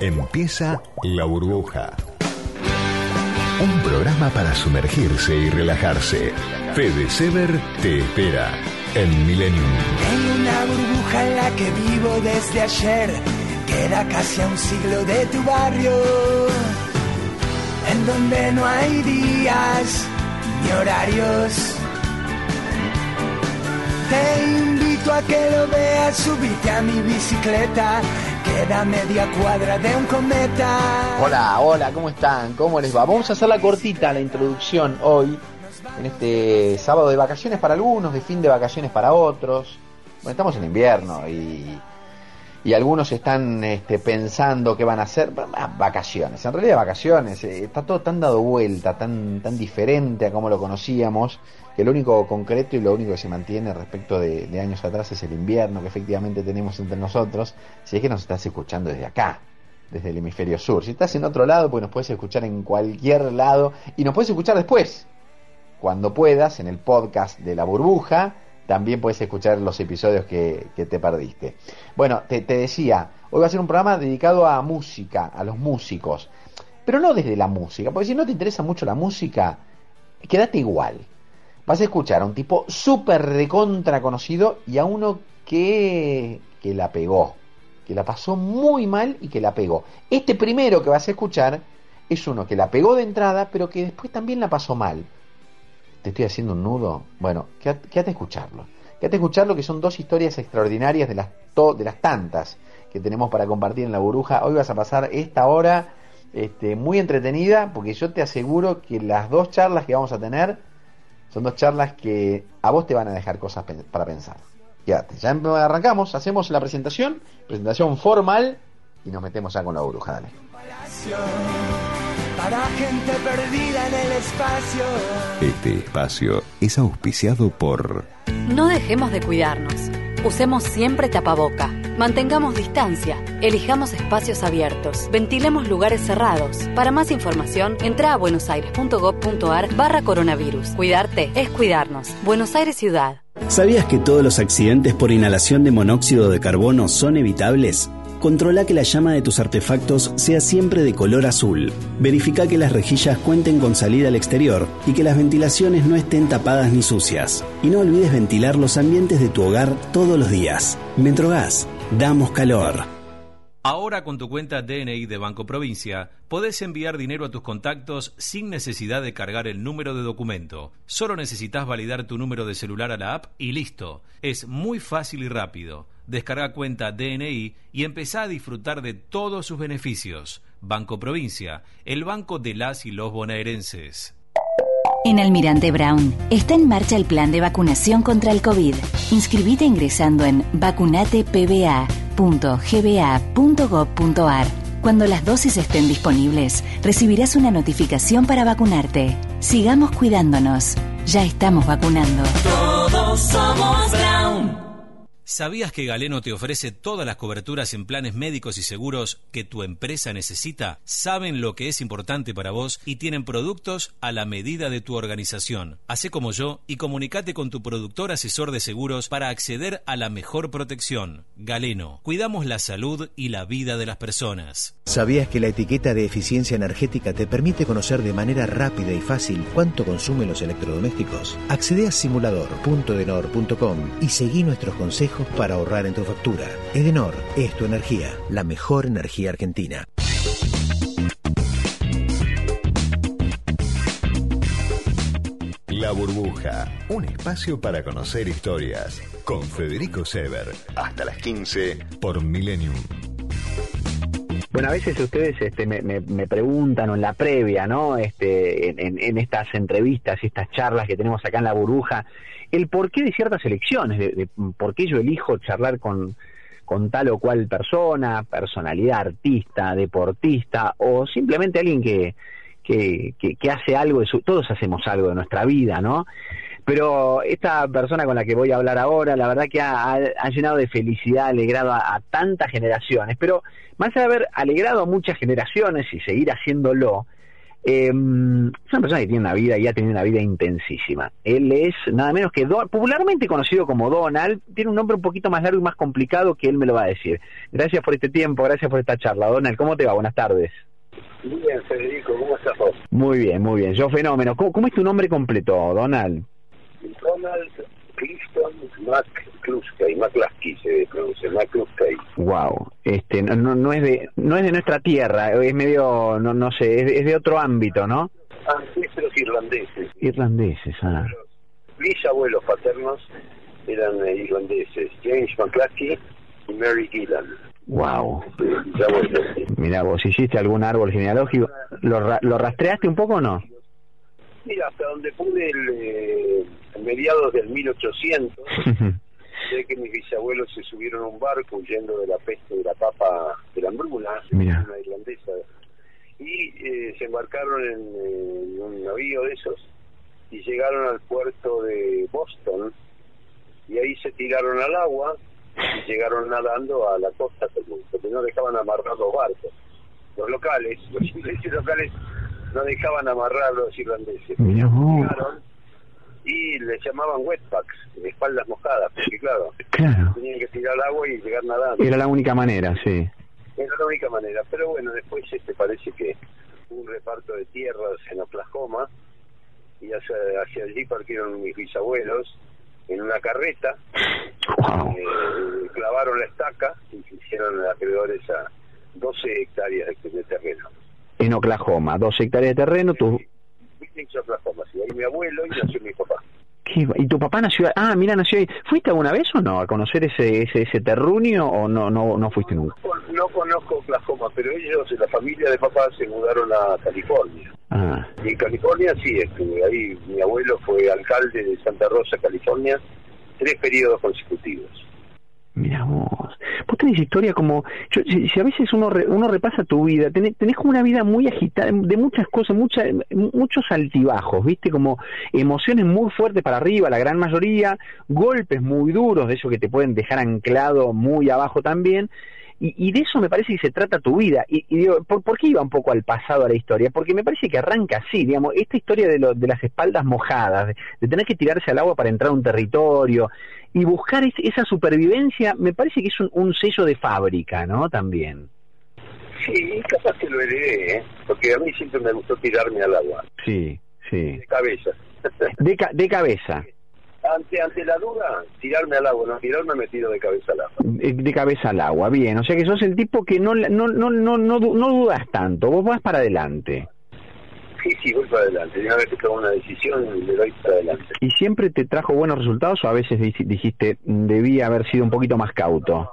Empieza La Burbuja. Un programa para sumergirse y relajarse. Fede Sever te espera en Millennium. En una burbuja en la que vivo desde ayer, queda casi a un siglo de tu barrio, en donde no hay días ni horarios. Te invito a que lo veas, subite a mi bicicleta, Hola, hola, ¿cómo están? ¿Cómo les va? Vamos a hacer la cortita, la introducción hoy, en este sábado de vacaciones para algunos, de fin de vacaciones para otros. Bueno, estamos en invierno y, y algunos están este, pensando qué van a hacer. Vacaciones, en realidad vacaciones. eh, está todo tan dado vuelta, tan, tan diferente a como lo conocíamos, que lo único concreto y lo único que se mantiene respecto de, años atrás es el invierno que efectivamente tenemos entre nosotros, si es que nos estás escuchando desde acá desde el hemisferio sur. Si estás en otro lado, pues nos puedes escuchar en cualquier lado y nos puedes escuchar después, cuando puedas, en el podcast de La Burbuja. También puedes escuchar los episodios que, que te perdiste. Bueno, te, te decía, hoy va a ser un programa dedicado a música, a los músicos. Pero no desde la música, porque si no te interesa mucho la música, quédate igual. Vas a escuchar a un tipo súper recontra conocido y a uno que, que la pegó, que la pasó muy mal y que la pegó. Este primero que vas a escuchar es uno que la pegó de entrada, pero que después también la pasó mal. ¿Te estoy haciendo un nudo? Bueno, quédate, a escucharlo. Quédate a escucharlo, que son dos historias extraordinarias de las, de las tantas que tenemos para compartir en la burbuja. Hoy vas a pasar esta hora este, muy entretenida, porque yo te aseguro que las dos charlas que vamos a tener son dos charlas que a vos te van a dejar cosas para pensar. Quédate, ya em- arrancamos, hacemos la presentación, presentación formal y nos metemos ya con la burbuja, dale. Para gente perdida en el espacio. Este espacio es auspiciado por No dejemos de cuidarnos. Usemos siempre tapaboca. Mantengamos distancia. Elijamos espacios abiertos. Ventilemos lugares cerrados. Para más información, entra a buenosaires.gov.ar barra coronavirus. Cuidarte es cuidarnos. Buenos Aires Ciudad. ¿Sabías que todos los accidentes por inhalación de monóxido de carbono son evitables? Controla que la llama de tus artefactos sea siempre de color azul. Verifica que las rejillas cuenten con salida al exterior y que las ventilaciones no estén tapadas ni sucias. Y no olvides ventilar los ambientes de tu hogar todos los días. Metrogas, damos calor. Ahora con tu cuenta DNI de Banco Provincia, podés enviar dinero a tus contactos sin necesidad de cargar el número de documento. Solo necesitas validar tu número de celular a la app y listo. Es muy fácil y rápido. Descarga cuenta DNI y empezá a disfrutar de todos sus beneficios. Banco Provincia, el banco de las y los bonaerenses. En Almirante Brown está en marcha el plan de vacunación contra el COVID. Inscribite ingresando en vacunatepba.gba.gov.ar. Cuando las dosis estén disponibles, recibirás una notificación para vacunarte. Sigamos cuidándonos. Ya estamos vacunando. Todos somos Brown. ¿Sabías que Galeno te ofrece todas las coberturas en planes médicos y seguros que tu empresa necesita? Saben lo que es importante para vos y tienen productos a la medida de tu organización. Hacé como yo y comunicate con tu productor asesor de seguros para acceder a la mejor protección. Galeno, cuidamos la salud y la vida de las personas. ¿Sabías que la etiqueta de eficiencia energética te permite conocer de manera rápida y fácil cuánto consumen los electrodomésticos? Accede a simulador.denor.com y seguí nuestros consejos para ahorrar en tu factura. Edenor es tu energía, la mejor energía argentina. La Burbuja, un espacio para conocer historias. Con Federico Sever, hasta las 15 por Millennium. Bueno, a veces ustedes este, me, me- me preguntan o en la previa, ¿no? Este, en, en- en estas entrevistas y estas charlas que tenemos acá en la burbuja, el porqué de ciertas elecciones, de, de por qué yo elijo charlar con, tal o cual persona, personalidad, artista, deportista o simplemente alguien que, que, que- que hace algo de su, todos hacemos algo de nuestra vida, ¿no? Pero esta persona con la que voy a hablar ahora, la verdad que ha, llenado de felicidad, alegrado a, a tantas generaciones, pero más de haber alegrado a muchas generaciones y seguir haciéndolo, Eh, es una persona que tiene una vida y ha tenido una vida intensísima. Él es nada menos que popularmente conocido como Donald. Tiene un nombre un poquito más largo y más complicado que él me lo va a decir. Gracias por este tiempo, gracias por esta charla. Donald, ¿cómo te va? Buenas tardes. Muy bien, Federico, ¿cómo estás vos? Muy bien, muy bien. Yo fenómeno. ¿Cómo, cómo es tu nombre completo, Donald? Donald Clifton McCluskey, McCluskey se pronuncia, McCluskey. Wow, no, no es de, no es de nuestra tierra, es medio, no, no sé, es, es de otro ámbito, ¿no? Ancestros irlandeses. Irlandeses, ah. Mis abuelos paternos eran eh, irlandeses, James McCluskey y Mary Gillan. Wow. Mira, vos hiciste algún árbol genealógico, ¿lo, ra lo rastreaste un poco o no? Mira, hasta donde pude el, eh, mediados del 1800, sé que mis bisabuelos se subieron a un barco huyendo de la peste de la papa de la hambruna, Mira. una irlandesa, y eh, se embarcaron en, en, un navío de esos y llegaron al puerto de Boston y ahí se tiraron al agua y llegaron nadando a la costa porque no dejaban amarrar los barcos. Los locales, los ingleses locales no dejaban amarrar a los irlandeses. Mira Llegaron y les llamaban wetbacks, espaldas mojadas, porque claro, claro, tenían que tirar agua y llegar nadando. Era la única manera, sí. Era la única manera, pero bueno, después este parece que hubo un reparto de tierras en Oklahoma y hacia, hacia allí partieron mis bisabuelos en una carreta, wow. eh, clavaron la estaca y hicieron acreedores a 12 hectáreas de, de terreno. En Oklahoma, 12 hectáreas de terreno, tú... Sí, ahí mi abuelo y nació mi papá. ¿Qué? ¿Y tu papá nació? Ah, mira, nació ahí. ¿Fuiste alguna vez o no a conocer ese ese, ese terruño o no no no fuiste nunca? No, no conozco Oklahoma, pero ellos, la familia de papá, se mudaron a California. Ah. Y en California sí, estuve ahí. Mi abuelo fue alcalde de Santa Rosa, California, tres periodos consecutivos. Mira vos, vos tenés historia como, yo, si, a veces uno re, uno repasa tu vida, tenés, tenés, como una vida muy agitada, de muchas cosas, mucha, muchos altibajos, viste, como emociones muy fuertes para arriba, la gran mayoría, golpes muy duros, de eso que te pueden dejar anclado muy abajo también, y, y, de eso me parece que se trata tu vida. Y, y digo, ¿por, ¿por, qué iba un poco al pasado a la historia? Porque me parece que arranca así, digamos, esta historia de, lo, de las espaldas mojadas, de, de, tener que tirarse al agua para entrar a un territorio y buscar es, esa supervivencia, me parece que es un, un, sello de fábrica, ¿no? También. Sí, capaz que lo heredé, ¿eh? porque a mí siempre me gustó tirarme al agua. Sí, sí. De cabeza. De, ca de cabeza ante ante la duda, tirarme al agua, no tirarme me tiro de cabeza al agua. De, de, cabeza al agua, bien. O sea que sos el tipo que no no no no no, no dudas tanto, vos vas para adelante. Sí, sí, voy para adelante. Una vez que tomo una decisión, le doy para adelante. ¿Y siempre te trajo buenos resultados o a veces dijiste, debía haber sido un poquito más cauto?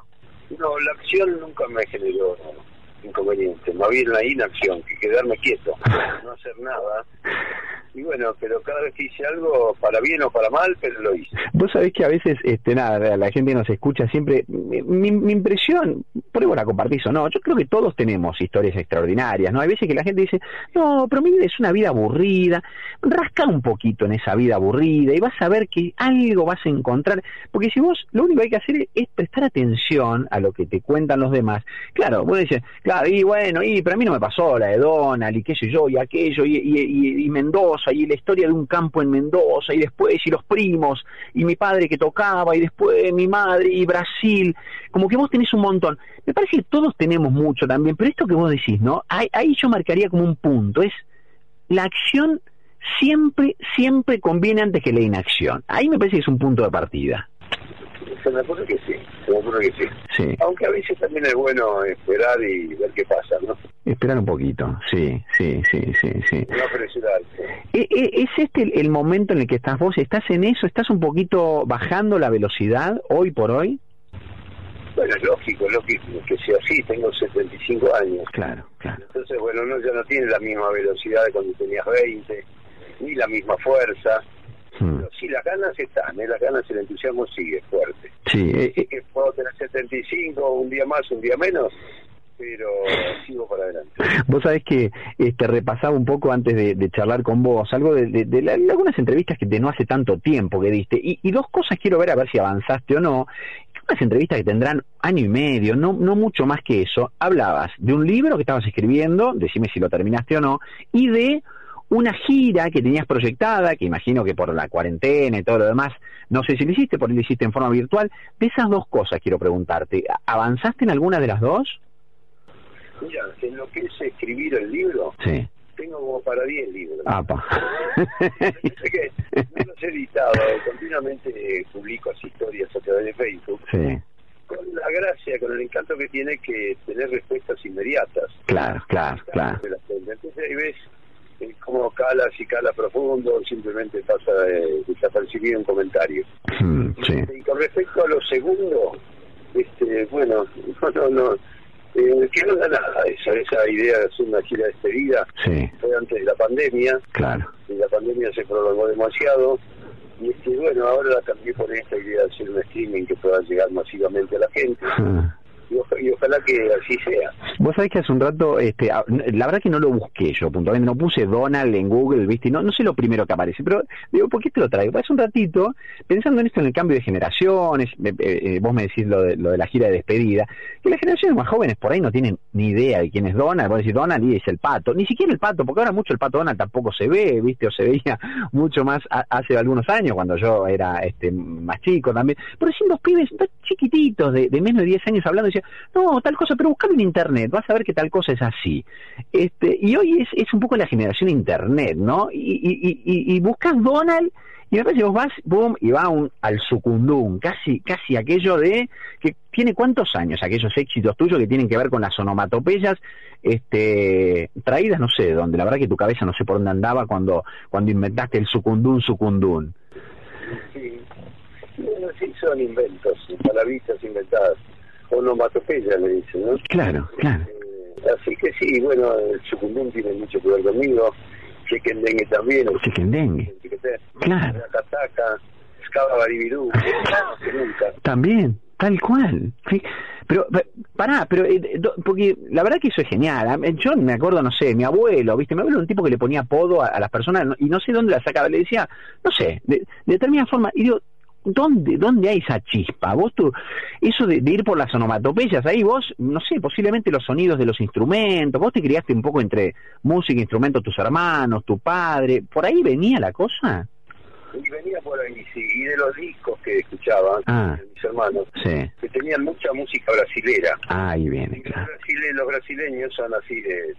No, la acción nunca me generó inconveniente. Más bien la inacción, que quedarme quieto, no hacer nada. Y bueno, pero cada vez que hice algo, para bien o para mal, pero lo hice. Vos sabés que a veces, este nada, la gente nos escucha siempre. Mi, impresión, pruebo la compartís o no, yo creo que todos tenemos historias extraordinarias, ¿no? Hay veces que la gente dice, no, pero mi vida es una vida aburrida. Rasca un poquito en esa vida aburrida y vas a ver que algo vas a encontrar. Porque si vos lo único que hay que hacer es prestar atención a lo que te cuentan los demás. Claro, vos dices, claro, y bueno, y pero a mí no me pasó la de Donald y qué sé yo, y aquello, y, y, y, y Mendoza y la historia de un campo en Mendoza y después y los primos y mi padre que tocaba y después mi madre y Brasil, como que vos tenés un montón. Me parece que todos tenemos mucho también, pero esto que vos decís, ¿no? Ahí, ahí yo marcaría como un punto, es la acción siempre, siempre conviene antes que la inacción. Ahí me parece que es un punto de partida. Se me ocurre que sí, se me ocurre que sí. sí. Aunque a veces también es bueno esperar y ver qué pasa, ¿no? Esperar un poquito, sí, sí, sí, sí, sí. No apresurarse. ¿Es este el, el momento en el que estás vos? ¿Estás en eso? ¿Estás un poquito bajando la velocidad hoy por hoy? Bueno, es lógico, es lógico que sea así, tengo 75 años. Claro, claro. Entonces, bueno, uno ya no tiene la misma velocidad de cuando tenías 20, ni la misma fuerza. Hmm. Pero sí, las ganas están, ¿eh? las ganas, el entusiasmo sigue fuerte. Sí. Eh, eh. Que puedo tener 75, un día más, un día menos, pero sigo para adelante. Vos sabés que este, repasaba un poco antes de, de charlar con vos, algo de, de, de, la, de, algunas entrevistas que de no hace tanto tiempo que diste, y, y, dos cosas quiero ver a ver si avanzaste o no. unas entrevistas que tendrán año y medio, no, no mucho más que eso, hablabas de un libro que estabas escribiendo, decime si lo terminaste o no, y de una gira que tenías proyectada, que imagino que por la cuarentena y todo lo demás, no sé si lo hiciste, por ahí lo hiciste en forma virtual. De esas dos cosas quiero preguntarte, ¿avanzaste en alguna de las dos? Mira, en lo que es escribir el libro, sí. tengo como para 10 libros. Ah, pa. no los he editado, continuamente publico así historias a través de Facebook. Sí. Con la gracia, con el encanto que tiene que tener respuestas inmediatas. Claro, claro, claro. Entonces ahí ves eh, cala, si cala profundo, simplemente pasa eh, desapercibido un comentario. Mm, sí. Y con respecto a lo segundo, este, bueno, no, no, eh, que no da nada esa, esa idea de hacer una gira despedida. Sí. Fue antes de la pandemia. Claro. Y la pandemia se prolongó demasiado. Y este, bueno, ahora la cambié por esta idea de hacer un streaming que pueda llegar masivamente a la gente. Ah. Y, oja- y ojalá que así sea. Vos sabés que hace un rato, este, la verdad que no lo busqué yo puntualmente, no puse Donald en Google, viste, y no, no sé lo primero que aparece, pero digo, ¿por qué te lo traigo? Hace un ratito, pensando en esto, en el cambio de generaciones, eh, eh, vos me decís lo de, lo de la gira de despedida, que las generaciones más jóvenes por ahí no tienen ni idea de quién es Donald, vos decís Donald y es el pato, ni siquiera el pato, porque ahora mucho el pato Donald tampoco se ve, viste, o se veía mucho más hace algunos años, cuando yo era este más chico también, pero sin dos pibes dos chiquititos de, menos de 10 años hablando, no, tal cosa, pero buscalo en internet, vas a ver que tal cosa es así. Este, y hoy es, es un poco la generación internet, ¿no? Y, y, y, y- buscas Donald y me parece vos vas, boom, y va un, al sucundum, casi, casi aquello de que tiene cuántos años aquellos éxitos tuyos que tienen que ver con las onomatopeyas, este, traídas no sé de dónde, la verdad que tu cabeza no sé por dónde andaba cuando, cuando inventaste el sucundum sucundum. Sí. Sí, son inventos, palabritas inventadas. Onomatopeya le dicen, ¿no? Claro, claro. Eh, así que sí, bueno, el sucundum tiene mucho que ver conmigo. Chequendengue también. chiquete, Claro. Cataca, Escaba Baribirú, que nunca. También, tal cual. Sí. Pero, pa- pará, pero, eh, porque la verdad que eso es genial. A mí- Yo me acuerdo, no sé, mi abuelo, ¿viste? Mi abuelo era un tipo que le ponía apodo a, a las personas y no sé dónde la sacaba. Le decía, no sé, de, de determinada forma. Y digo, ¿dónde, ¿dónde hay esa chispa? Vos tú, eso de, de ir por las onomatopeyas, ahí vos, no sé, posiblemente los sonidos de los instrumentos, vos te criaste un poco entre música, instrumentos, tus hermanos, tu padre, ¿por ahí venía la cosa? Y venía por ahí, sí, y de los discos que escuchaba, Ah. mis hermanos, Sí, que tenían mucha música brasilera. ahí viene, Los, claro. brasile- los brasileños son así de...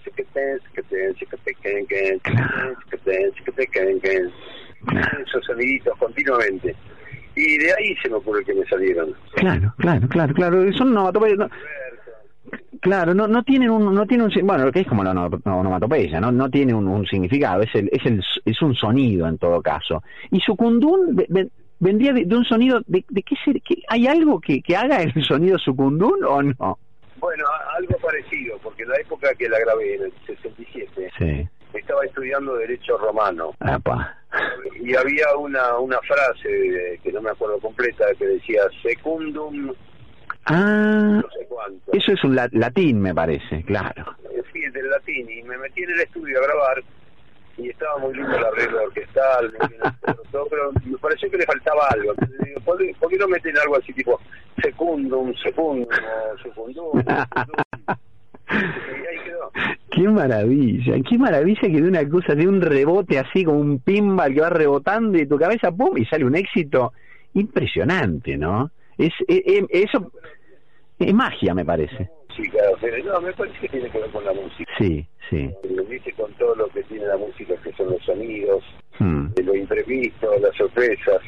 Claro. Esos soniditos continuamente. Y de ahí se me ocurre que me salieron. Claro, claro, claro, claro. Son onomatopeyas. no- claro, no, no tienen un, no tienen un, bueno, lo que es como la ono- onomatopeya, no, no tiene un, un significado, es el, es el, es un sonido en todo caso. Y sucundún ve- ve- vendría de, de un sonido, de, de qué ser, qué- hay algo que, que haga el sonido sucundún o no? Bueno, algo parecido, porque en la época que la grabé, en el 67, Sí, estaba estudiando Derecho Romano. apa. Y había una, una frase que no me acuerdo completa, que decía secundum Ah, no sé cuánto. eso es un la- latín, me parece, claro. Eh, Sí, del latín, y me metí en el estudio a grabar, y estaba muy lindo el arreglo orquestal, muy bien el todo, pero me pareció que le faltaba algo. ¿por, qué- por qué no meten algo así tipo secundum, secundum, secundum? secundum? Qué maravilla, qué maravilla que de una cosa, de un rebote así como un pinball que va rebotando y tu cabeza, ¡pum! y sale un éxito impresionante, ¿no? Es, es- es- eso es magia, me parece. Sí, claro, pero no, me parece que tiene que ver con la música. Sí, sí. Lo dice con todo lo que tiene la música, que son los sonidos, Hmm, de lo imprevisto, las sorpresas.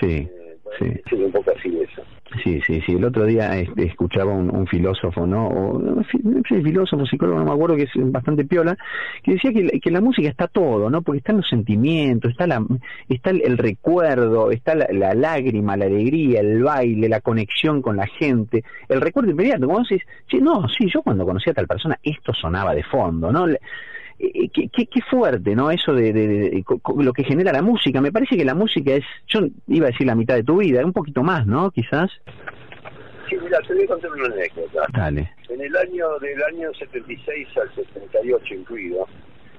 sí, Eh, sí. sí, un poco así eso. Sí, sí, sí. El otro día este, escuchaba un, un filósofo, ¿no? O, no filósofo, psicólogo, no me acuerdo, que es bastante piola, que decía que, que la música está todo, ¿no? Porque están los sentimientos, está la, está el, recuerdo, está la, la lágrima, la alegría, el baile, la conexión con la gente, el recuerdo inmediato. Como decís, sí, no, sí, yo cuando conocí a tal persona, esto sonaba de fondo, ¿no? Le- eh, qué, qué, qué fuerte, ¿no? Eso de, de- de- lo que genera la música. Me parece que la música es, yo iba a decir la mitad de tu vida, un poquito más, ¿no? Quizás. Sí, mira, te voy a contar una anécdota. Dale. En el año del año 76 al 78 incluido,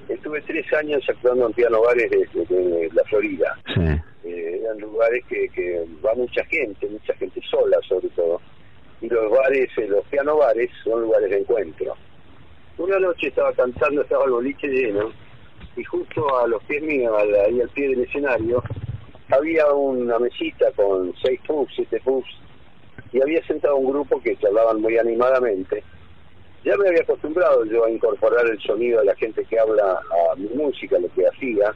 estuve tres años actuando en piano bares de, de- de la Florida. Sí. eh, eran lugares que, que va mucha gente, mucha gente sola sobre todo. Y los bares, eh, los piano bares, son lugares de encuentro. Una noche estaba cantando, estaba el boliche lleno, y justo a los pies míos, ahí al pie del escenario, había una mesita con seis pubs, siete pubs, y había sentado un grupo que charlaban muy animadamente. Ya me había acostumbrado yo a incorporar el sonido de la gente que habla a mi música, lo que hacía,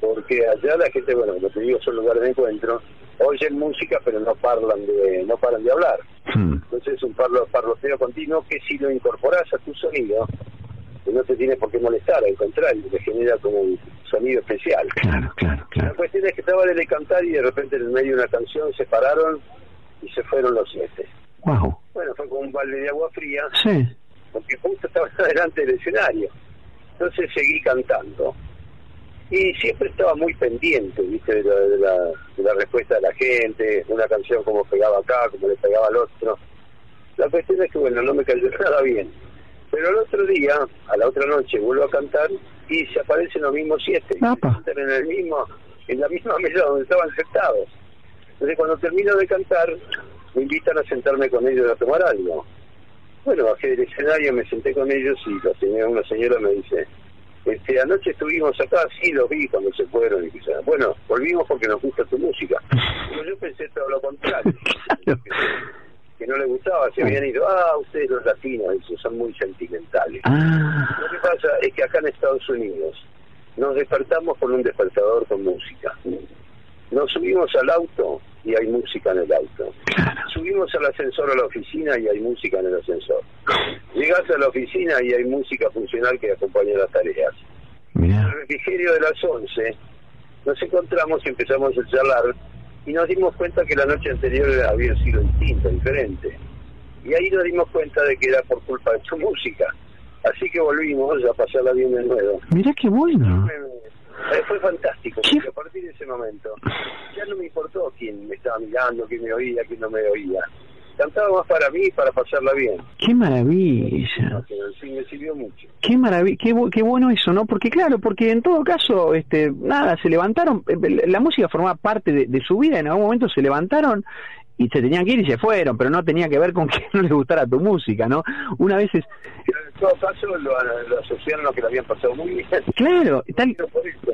porque allá la gente, bueno, como te digo, son lugares de encuentro, oyen música pero no parlan de, no paran de hablar. Hmm. Entonces es un parlo, parloteo continuo que si lo incorporas a tu sonido, que no te tiene por qué molestar, al contrario, te genera como un sonido especial. Claro, claro, La claro. cuestión es que estaba de cantar y de repente en el medio de una canción se pararon y se fueron los siete. Wow. Bueno, fue como un balde de agua fría, Sí. porque justo estaba delante del escenario. Entonces seguí cantando. Y siempre estaba muy pendiente, ¿viste? De la, de la, de la respuesta de la gente, una canción como pegaba acá, como le pegaba al otro. La cuestión es que, bueno, no me cayó nada bien. Pero el otro día, a la otra noche, vuelvo a cantar y se aparecen los mismos siete. Apa. En, el mismo, en la misma mesa donde estaban sentados. Entonces, cuando termino de cantar, me invitan a sentarme con ellos a tomar algo. Bueno, bajé del escenario, me senté con ellos y la señora, una señora me dice, este, anoche estuvimos acá, sí, los vi cuando se fueron. Y quizá, bueno, volvimos porque nos gusta tu música. Pero yo pensé todo lo contrario, Claro. que, que no le gustaba, se habían ido, ah, ustedes los latinos, son muy sentimentales. Ah. Lo que pasa es que acá en Estados Unidos nos despertamos con un despertador con música. Nos subimos al auto y hay música en el auto. Subimos al ascensor a la oficina y hay música en el ascensor. Llegás a la oficina y hay música funcional que acompaña las tareas. En el refrigerio de las 11 nos encontramos y empezamos a charlar y nos dimos cuenta que la noche anterior había sido distinta, diferente. Y ahí nos dimos cuenta de que era por culpa de su música. Así que volvimos a pasarla bien de nuevo. Mirá qué bueno. Fue fantástico, porque a partir de ese momento ya no me importó quién me estaba mirando, quién me oía, quién no me oía. Cantaba más para mí para pasarla bien. Qué maravilla. Sí, me sirvió mucho. Qué maravilla, qué, bu- qué bueno eso, ¿no? Porque claro, porque en todo caso, este, nada, se levantaron, eh, la música formaba parte de, de su vida, en algún momento se levantaron y se tenían que ir y se fueron, pero no tenía que ver con que no les gustara tu música, ¿no? Una vez es, todo caso lo, lo asociaron a que lo habían pasado muy bien. claro, tal.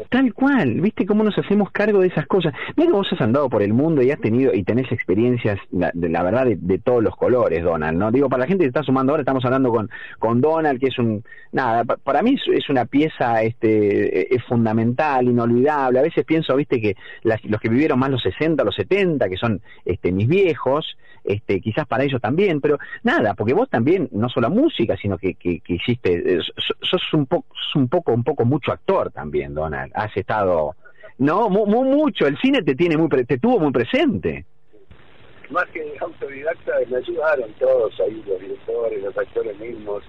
Tal cual, ¿viste cómo nos hacemos cargo de esas cosas? Mira que vos has andado por el mundo y has tenido y tenés experiencias, la, de la verdad, de, de todos los colores, Donald, ¿no? Digo, para la gente que está sumando ahora, estamos hablando con, con Donald, que es un, nada, pa- para mí es, es una pieza, este, eh, es fundamental, inolvidable. A veces pienso, viste, que las- los que vivieron más los 60, los 70, que son, este, mis viejos, este, quizás para ellos también, pero nada, porque vos también, no solo música, sino que, que, que hiciste, eh, sos, un poco, un poco, un poco mucho actor también, Donald. Has estado, no, mu- mu- mucho, el cine te tiene muy, te tuvo muy presente. Más que autodidacta, me ayudaron todos ahí, los directores, los actores mismos.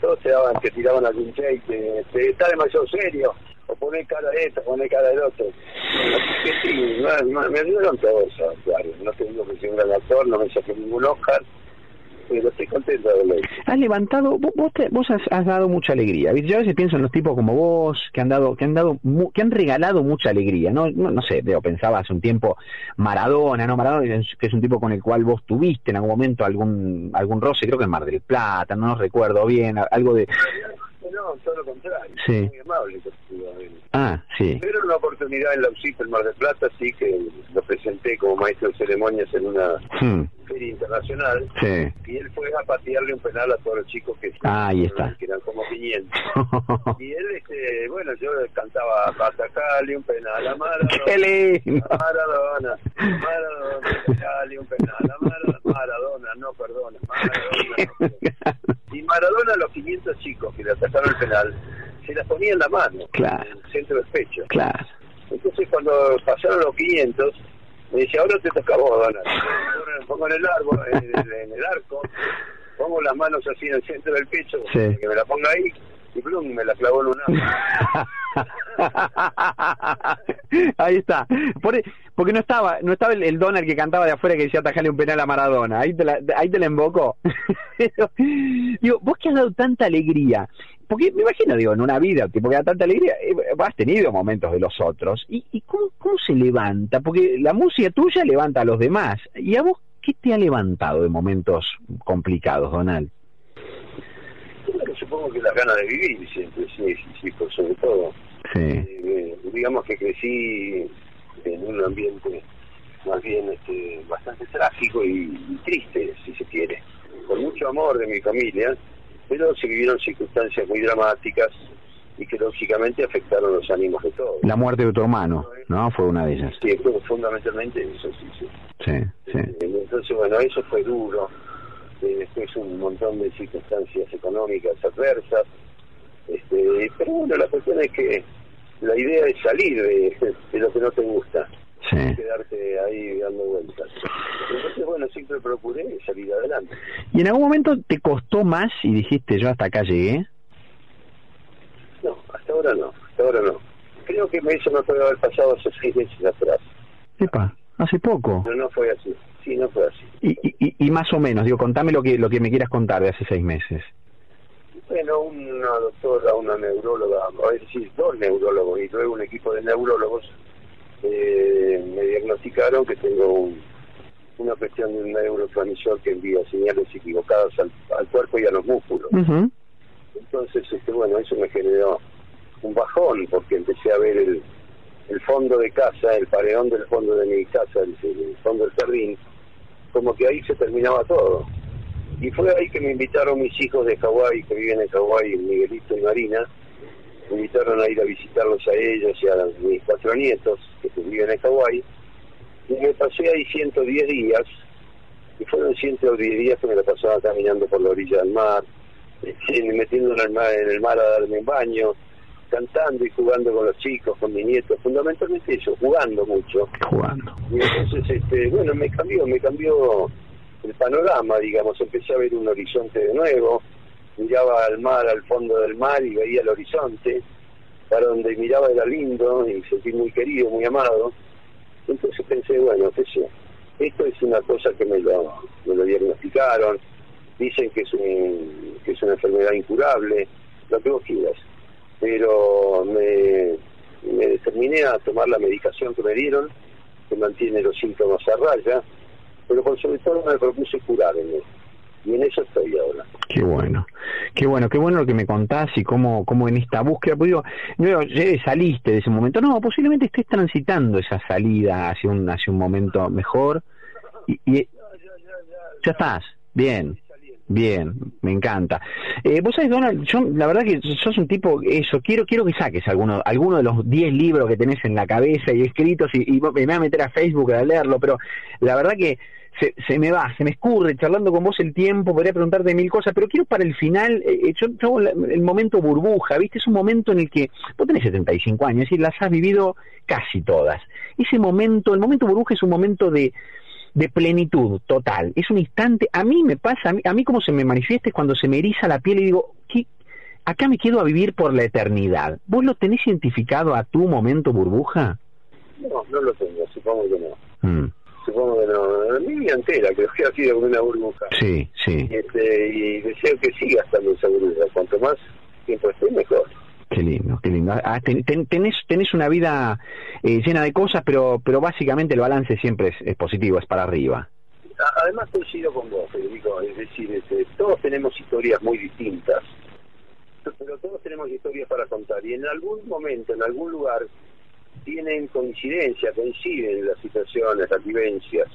Todos te daban, te tiraban algún shake, te, te- está demasiado serio, o poné cara de esto, poné cara del otro. Así que sí, me- me ayudaron todos a actuar. No te digo que soy un gran actor, no me saqué ningún Oscar, pero estoy contento de hecho. Has levantado, vos, te- vos has, has dado mucha alegría. Yo a veces pienso en los tipos como vos, que han dado, que han dado, que han regalado mucha alegría. No, no, no sé, pensaba hace un tiempo Maradona, ¿no? Maradona, que es un tipo con el cual vos tuviste en algún momento algún, algún roce, creo que en Mar del Plata, no recuerdo bien, algo de, No, todo lo contrario. Sí. Muy amable contigo, ah, sí, Tuvieron una oportunidad en la UCIP, en Mar del Plata, sí que lo presenté como maestro de ceremonias en una Hmm, feria internacional. sí. Y él fue a patearle un penal a todos los chicos que, Ah, ahí está. que eran como 500. Y él, este, bueno, yo cantaba atacarle un penal a Maradona. ¡Qué lindo! a Maradona, Maradona, atacarle un penal a Maradona, Maradona, no perdona, Maradona. no perdona. Maradona, a los 500 chicos que le atacaron el penal, se las ponía en la mano, Claro. en el centro del pecho. Claro. Entonces, cuando pasaron los 500, me dice, ahora te toca a vos, Donald. Yo me pongo en el, árbol, en, el, en el arco, pongo las manos así en el centro del pecho, Sí. que me la ponga ahí, y me la clavó arco. Ahí está. E, porque no estaba, no estaba el, Donald que cantaba de afuera que decía atajale un penal a Maradona. Ahí te la, ahí te la. Pero, Digo, vos que has dado tanta alegría, porque me imagino, digo, en una vida, tipo que da tanta alegría, eh, has tenido momentos de los otros. ¿Y, y cómo, cómo se levanta? Porque la música tuya levanta a los demás. ¿Y a vos qué te ha levantado de momentos complicados, Donald? Supongo que las ganas de vivir siempre, sí, sí, sí, por sobre todo. Sí. Eh, digamos que crecí en un ambiente más bien este, bastante trágico y, y triste, si se quiere. Con mucho amor de mi familia, pero se vivieron circunstancias muy dramáticas y que lógicamente afectaron los ánimos de todos. La muerte de tu hermano, ¿no? Fue una de ellas. Sí, fue fundamentalmente eso, sí, sí. Sí, sí. Eh, Entonces, bueno, eso fue duro. Eh, después un montón de circunstancias económicas adversas. Este, pero bueno, la cuestión es que la idea es salir de, de lo que no te gusta. Sí. No quedarte ahí dando vueltas. Entonces, bueno, siempre procuré salir adelante. ¿Y en algún momento te costó más y dijiste yo hasta acá llegué? No, hasta ahora no, hasta ahora no. Creo que eso me puede haber pasado hace seis meses atrás. Epa, hace poco. Pero no fue así. Sí, no fue así. Y, y, y- más o menos, digo, contame lo que lo que me quieras contar de hace seis meses. Bueno, una doctora, una neuróloga, es decir, dos neurólogos y luego un equipo de neurólogos eh, me diagnosticaron que tengo un- una cuestión de un neurotransmisor que envía señales equivocadas al, al cuerpo y a los músculos. Ujú. Entonces, este, bueno, eso me generó un bajón porque empecé a ver el, el fondo de casa, el paredón del fondo de mi casa, el, el fondo del jardín, como que ahí se terminaba todo. Y fue ahí que me invitaron mis hijos de Hawái, que viven en Hawái, Miguelito y Marina, me invitaron a ir a visitarlos a ellos y a mis cuatro nietos que viven en Hawái. Y me pasé ahí 110 días, y fueron 110 días que me la pasaba caminando por la orilla del mar, eh, metiendo en en el mar a darme un baño, cantando y jugando con los chicos, con mis nietos, fundamentalmente eso, jugando mucho. Jugando. Y entonces, este, bueno, me cambió, me cambió el panorama, digamos, empecé a ver un horizonte de nuevo, miraba al mar, al fondo del mar y veía el horizonte, para donde miraba era lindo y sentí muy querido, muy amado. Entonces pensé, bueno, qué sé, esto es una cosa que me lo, me lo diagnosticaron, dicen que es, un, que es una enfermedad incurable, lo que vos quieras, pero me, me determiné a tomar la medicación que me dieron, que mantiene los síntomas a raya, pero por sobre todo me propuse curarme, y en eso estoy ahora. Qué bueno, qué bueno, qué bueno lo que me contás y cómo, cómo en esta búsqueda, pues digo, ya saliste de ese momento, no, posiblemente estés transitando esa salida hacia un, hacia un momento mejor. Y, y- ya estás, bien, bien, me encanta. Eh, vos sabés, Donald, yo la verdad que sos un tipo, eso, quiero quiero que saques alguno, alguno de los 10 libros que tenés en la cabeza y escritos y, y me voy a meter a Facebook a leerlo, pero la verdad que se, se me va, se me escurre charlando con vos el tiempo, podría preguntarte mil cosas, pero quiero para el final, eh, yo, yo la- el momento burbuja, ¿viste? Es un momento en el que vos tenés 75 años y las has vivido casi todas. Ese momento, el momento burbuja es un momento de, de plenitud total, es un instante, a mí me pasa, a mí, a mí como se me manifiesta es cuando se me eriza la piel y digo, ¿qué? acá me quedo a vivir por la eternidad. ¿Vos lo tenés identificado a tu momento burbuja? No, no lo tengo, supongo que no. Mm, Supongo que no. Mi vida entera creo que ha sido como una burbuja. sí, sí, Y, este, y deseo que siga estando esa burbuja. Cuanto más tiempo esté, mejor. Qué lindo, qué lindo. Ah, ten- ten- tenés, tenés una vida eh, llena de cosas, pero, pero básicamente el balance siempre es, es positivo, es para arriba. Además coincido con vos, Federico, es decir, este, todos tenemos historias muy distintas, pero todos tenemos historias para contar y en algún momento, en algún lugar, tienen coincidencia, coinciden las situaciones, las vivencias.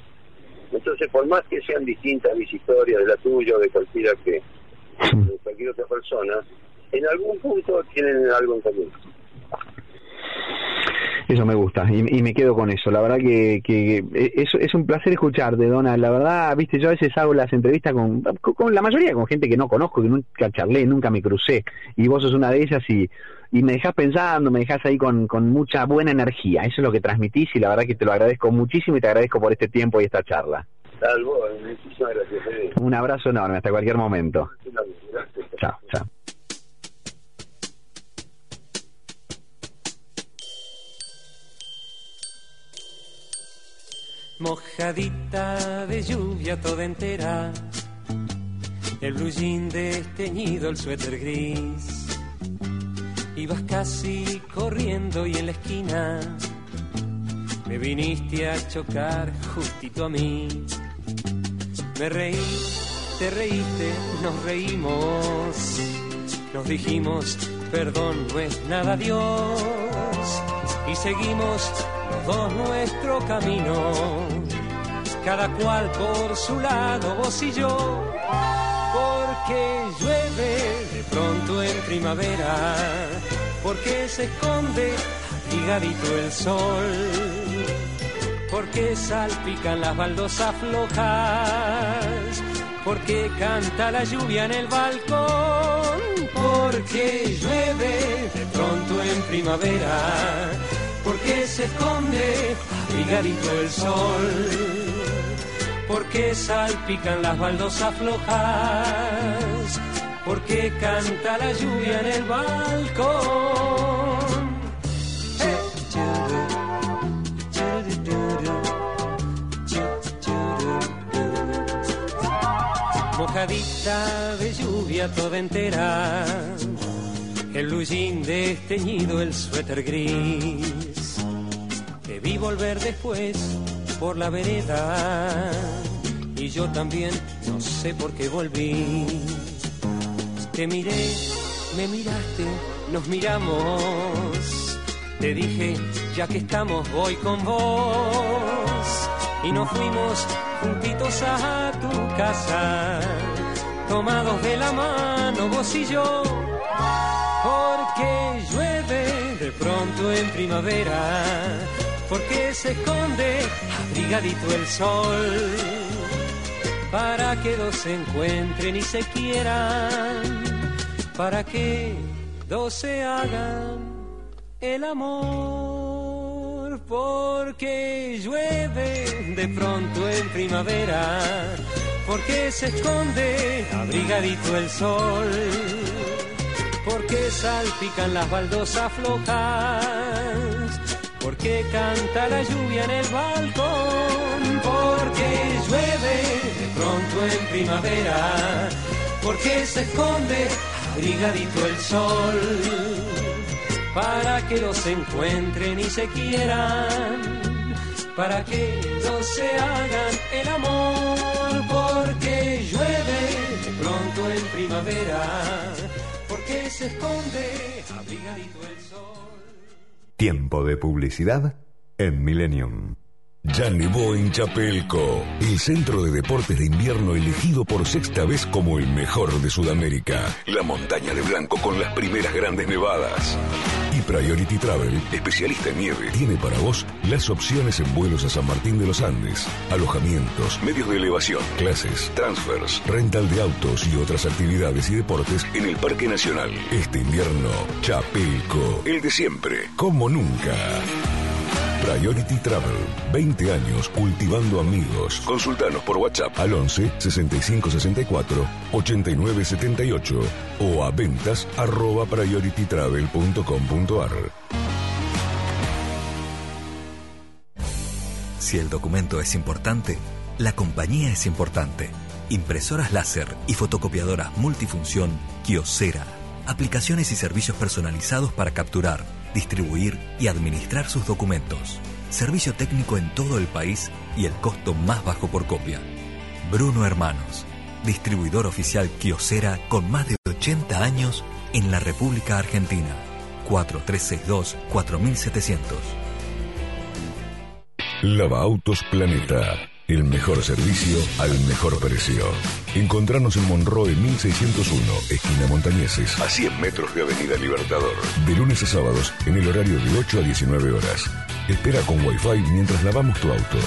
Entonces, por más que sean distintas mis historias, de la tuya o de cualquiera que, de cualquier otra persona, en algún punto tienen algo en común. Eso me gusta y, y me quedo con eso. La verdad que, que es, es un placer escucharte, Dona. La verdad, viste, yo a veces hago las entrevistas con, con, con la mayoría, con gente que no conozco, que nunca charlé, nunca me crucé. Y vos sos una de ellas y, y me dejás pensando, me dejás ahí con, con mucha buena energía. Eso es lo que transmitís y la verdad que te lo agradezco muchísimo y te agradezco por este tiempo y esta charla. Salvo, muchísimas gracias, Federico. Un abrazo enorme, hasta cualquier momento. Chao, chao. Mojadita de lluvia toda entera. el blue desteñido, el suéter gris. Ibas casi corriendo y en la esquina me viniste a chocar justito a mí. Me reí, te reíste, nos reímos, nos dijimos perdón no es nada Dios y seguimos nuestro camino, cada cual por su lado, vos y yo, porque llueve de pronto en primavera, porque se esconde abrigadito el sol, porque salpican las baldosas flojas, porque canta la lluvia en el balcón, porque llueve de pronto en primavera, porque se esconde abrigadito el sol, porque salpican las baldosas flojas, porque canta la lluvia en el balcón. mojadita de lluvia toda entera, desteñido, el suéter gris. Te vi volver después por la vereda y yo también no sé por qué volví. Te miré, me miraste, nos miramos. Te dije, ya que estamos, voy con vos. Y nos fuimos juntitos a tu casa, tomados de la mano vos y yo, porque llueve de pronto en primavera, porque se esconde abrigadito el sol, para que dos se encuentren y se quieran, para que dos se hagan el amor porque llueve de pronto en primavera, porque se esconde abrigadito el sol, porque salpican las baldosas flojas, porque canta la lluvia en el balcón, porque llueve de pronto en primavera, porque se esconde abrigadito el sol para que los encuentren y se quieran, para que dos se hagan el amor, porque llueve de pronto en primavera, se esconde abrigadito el sol. Tiempo de publicidad en Millennium. Ya nevó en Chapelco, el centro de deportes de invierno elegido por sexta vez como el mejor de Sudamérica. La montaña de blanco con las primeras grandes nevadas. Y Priority Travel, especialista en nieve, tiene para vos las opciones en vuelos a San Martín de los Andes, alojamientos, medios de elevación, clases, transfers, rental de autos y otras actividades y deportes en el Parque Nacional. Este invierno, Chapelco, el de siempre, como nunca. Priority Travel, 20 años cultivando amigos. Consultanos por WhatsApp al 11 65 64 89 78 o a ventas arroba prioritytravel.com.ar. Si el documento es importante, la compañía es importante. Impresoras láser y fotocopiadoras multifunción Kiosera. Aplicaciones y servicios personalizados para capturar distribuir y administrar sus documentos. Servicio técnico en todo el país y el costo más bajo por copia. Bruno Hermanos, distribuidor oficial Kiosera con más de 80 años en la República Argentina. 4362-4700. Lava Autos Planeta. El mejor servicio al mejor precio. Encontrarnos en Monroe 1601, esquina Montañeses, a 100 metros de Avenida Libertador. De lunes a sábados, en el horario de 8 a 19 horas. Espera con Wi-Fi mientras lavamos tu auto.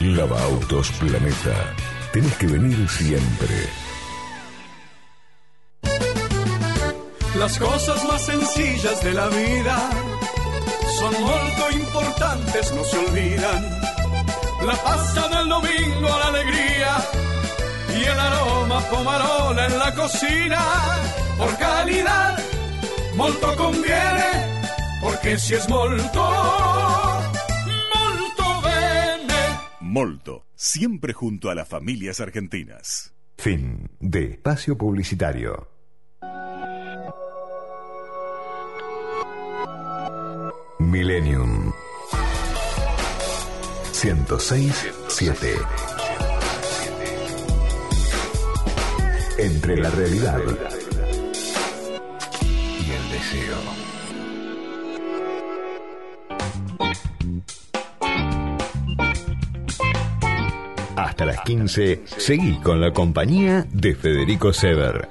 Lava Autos Planeta. Tenés que venir siempre. Las cosas más sencillas de la vida son muy importantes, no se olvidan la pasta del domingo, la alegría y el aroma pomarola en la cocina. Por calidad, molto conviene, porque si es molto, molto bene. Molto, siempre junto a las familias argentinas. Fin de espacio publicitario. Millennium 106.7 Entre la realidad y el deseo. Hasta las 15, seguí con la compañía de Federico Sever.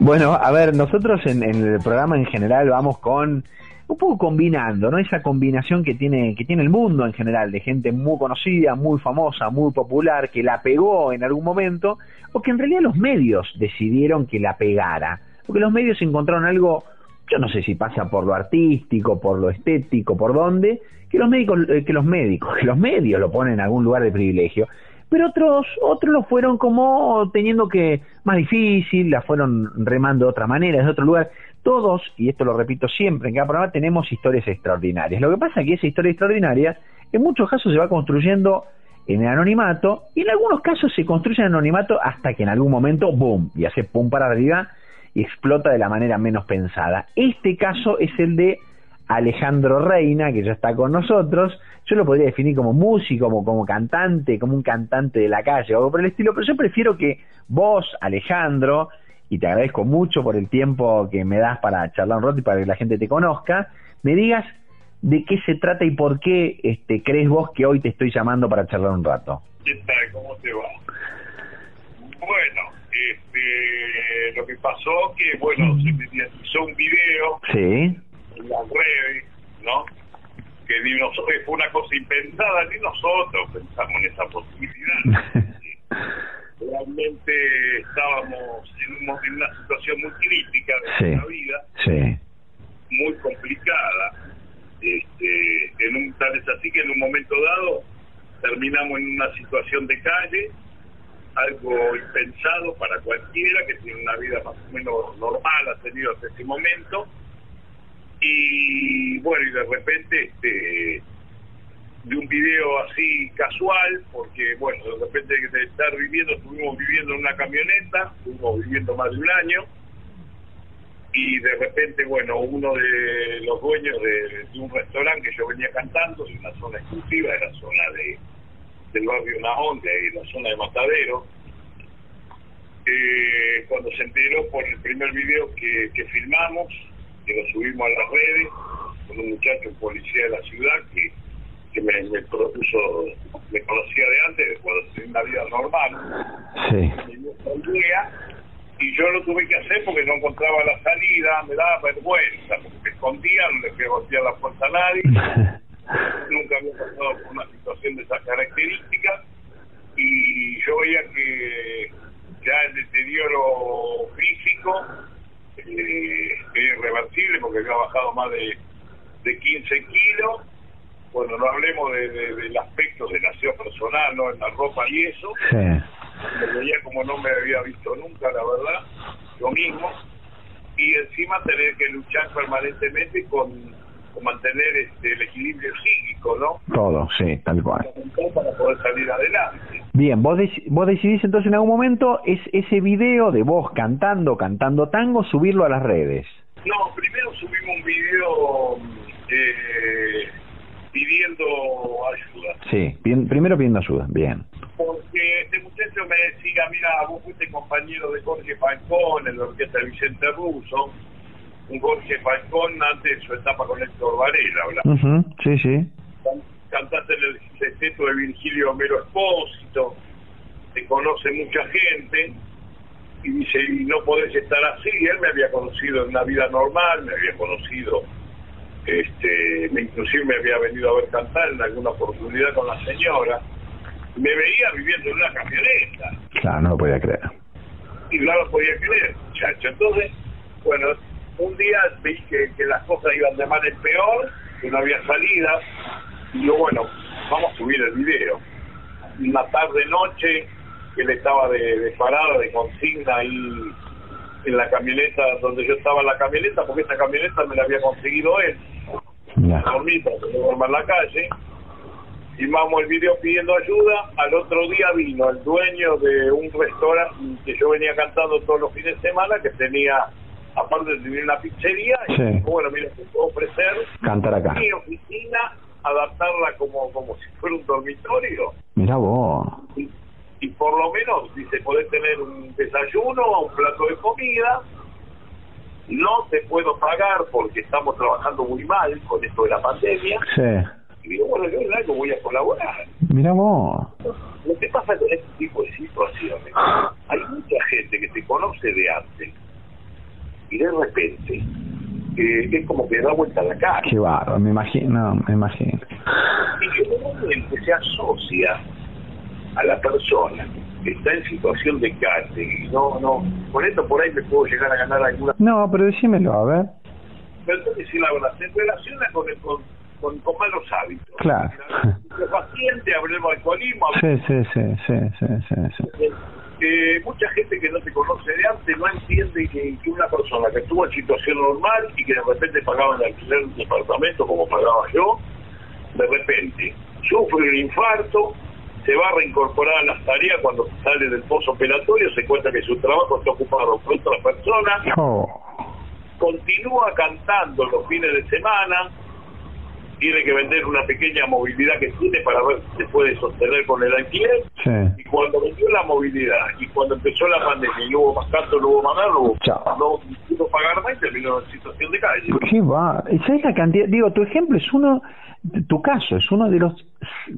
Bueno, a ver, nosotros en, en el programa en general vamos con un poco combinando, ¿no? Esa combinación que tiene, que tiene el mundo en general, de gente muy conocida, muy famosa, muy popular, que la pegó en algún momento, o que en realidad los medios decidieron que la pegara. Porque los medios encontraron algo, yo no sé si pasa por lo artístico, por lo estético, por dónde, que los médicos, eh, que los médicos, que los medios lo ponen en algún lugar de privilegio pero otros otros lo fueron como teniendo que más difícil, la fueron remando de otra manera, de otro lugar todos, y esto lo repito siempre en cada programa, tenemos historias extraordinarias. Lo que pasa es que esa historia extraordinaria en muchos casos se va construyendo en el anonimato y en algunos casos se construye en anonimato hasta que en algún momento, boom, y hace pum para arriba y explota de la manera menos pensada. Este caso es el de Alejandro Reina, que ya está con nosotros. Yo lo podría definir como músico, como, como cantante, como un cantante de la calle o algo por el estilo, pero yo prefiero que vos, Alejandro, y te agradezco mucho por el tiempo que me das para charlar un rato y para que la gente te conozca, me digas de qué se trata y por qué este, crees vos que hoy te estoy llamando para charlar un rato. ¿Qué tal? ¿Cómo te va? Bueno, este, lo que pasó que, bueno, se mediatizó un video Sí, las redes, ¿no? Que ni nosotros, fue una cosa impensada, ni nosotros pensamos en esa posibilidad. realmente estábamos en, un- en una situación muy crítica de Sí. nuestra vida, sí, muy complicada. Este, en un, tal es así que en un momento dado terminamos en una situación de calle, algo impensado para cualquiera que tiene una vida más o menos normal, ha tenido hasta ese momento. Y bueno, y de repente este de un video así casual, porque bueno, de repente de estar viviendo, estuvimos viviendo en una camioneta, estuvimos viviendo más de un año, y de repente, bueno, uno de los dueños de, un restaurante que yo venía cantando, de una zona exclusiva, de la zona de del barrio Nahón, de la zona de Matadero, eh, cuando se enteró por el primer video que filmamos, que lo subimos a las redes, con un muchacho, un policía de la ciudad, que, que me, me propuso, me conocía de antes, cuando tenía una vida normal, sí. y yo lo tuve que hacer porque no encontraba la salida, me daba vergüenza, porque me escondía, no le quería golpear la puerta a nadie, nunca había pasado por una situación de esas características, y yo veía que ya el deterioro físico eh, es irreversible porque había bajado más de, de 15 kilos. Bueno, no hablemos de, de- del aspecto del aseo personal, ¿no? En la ropa y eso. sí. Me veía como no me había visto nunca, la verdad, yo mismo. Y encima tener que luchar permanentemente con, con mantener este, el equilibrio psíquico, ¿no? Todo, sí, tal cual. Para poder salir adelante. Bien, vos, dec- vos decidís entonces en algún momento es ese video de vos cantando, cantando tango, subirlo a las redes. No, primero subimos un video eh, pidiendo ayuda. Sí, bien- primero pidiendo ayuda, bien. Porque este muchacho me decía, mira, vos fuiste compañero de Jorge Falcón en la orquesta de Vicente Russo, un Jorge Falcón antes de su etapa con Héctor Varela. Ujú, Sí, sí. Can- Cantaste en el sexteto de Virgilio Homero Espósito, te conoce mucha gente, y dice, y no podés estar así, él me había conocido en una vida normal, me había conocido, este, me, inclusive me había venido a ver cantar en alguna oportunidad con la señora, me veía viviendo en una camioneta, Claro, no lo podía creer. y no lo podía creer, muchacho. Entonces, bueno, un día vi que, que las cosas iban de mal en peor, que no había salida, y yo, bueno, vamos a subir el video. Una tarde noche, que él estaba de, de parada, de consigna ahí en la camioneta, donde yo estaba en la camioneta, porque esa camioneta me la había conseguido él, que no duerma en la calle. filmamos el video pidiendo ayuda, al otro día vino el dueño de un restaurante que yo venía cantando todos los fines de semana, que tenía, aparte de tener una pizzería, y Sí. dijo, bueno, mira, te puedo ofrecer Cantar acá. mi oficina, adaptarla como, como si fuera un dormitorio, Mira vos. y por lo menos, dice, podés tener un desayuno, un plato de comida, no te puedo pagar porque estamos trabajando muy mal con esto de la pandemia, Sí. y digo, bueno, yo en algo voy a colaborar. Mira vos. Lo que pasa con este tipo de situaciones, hay mucha gente que te conoce de antes y de repente eh, es como que da vuelta a la cara Qué bárbaro, me imagino, me imagino. y que normalmente se asocia a la persona que está en situación de calle y no, no, con esto por ahí me puedo llegar a ganar alguna No, pero decímelo, a ver. pero entonces si la verdad se relaciona con, el- con, con, con malos hábitos. Claro. Los pacientes, hablemos de alcoholismo, Sí, sí, sí, sí, sí, sí, mucha gente que no te conoce de antes no entiende que, que una persona que estuvo en situación normal y que de repente pagaba el alquiler de un departamento como pagaba yo, de repente sufre un infarto, se va a reincorporar a las tareas cuando sale del pozo operatorio, se cuenta que su trabajo está ocupado por otra persona, Oh, continúa cantando los fines de semana, tiene que vender una pequeña movilidad que tiene para ver si se puede sostener con el alquiler, sí. y cuando vendió la movilidad y cuando empezó la pandemia y no hubo más canto, no hubo más nada, no, hubo- no pudo pagar más y terminó en situación de calle. Qué va. ¿Sabes la cantidad? Digo, tu ejemplo es uno, tu caso es uno de los,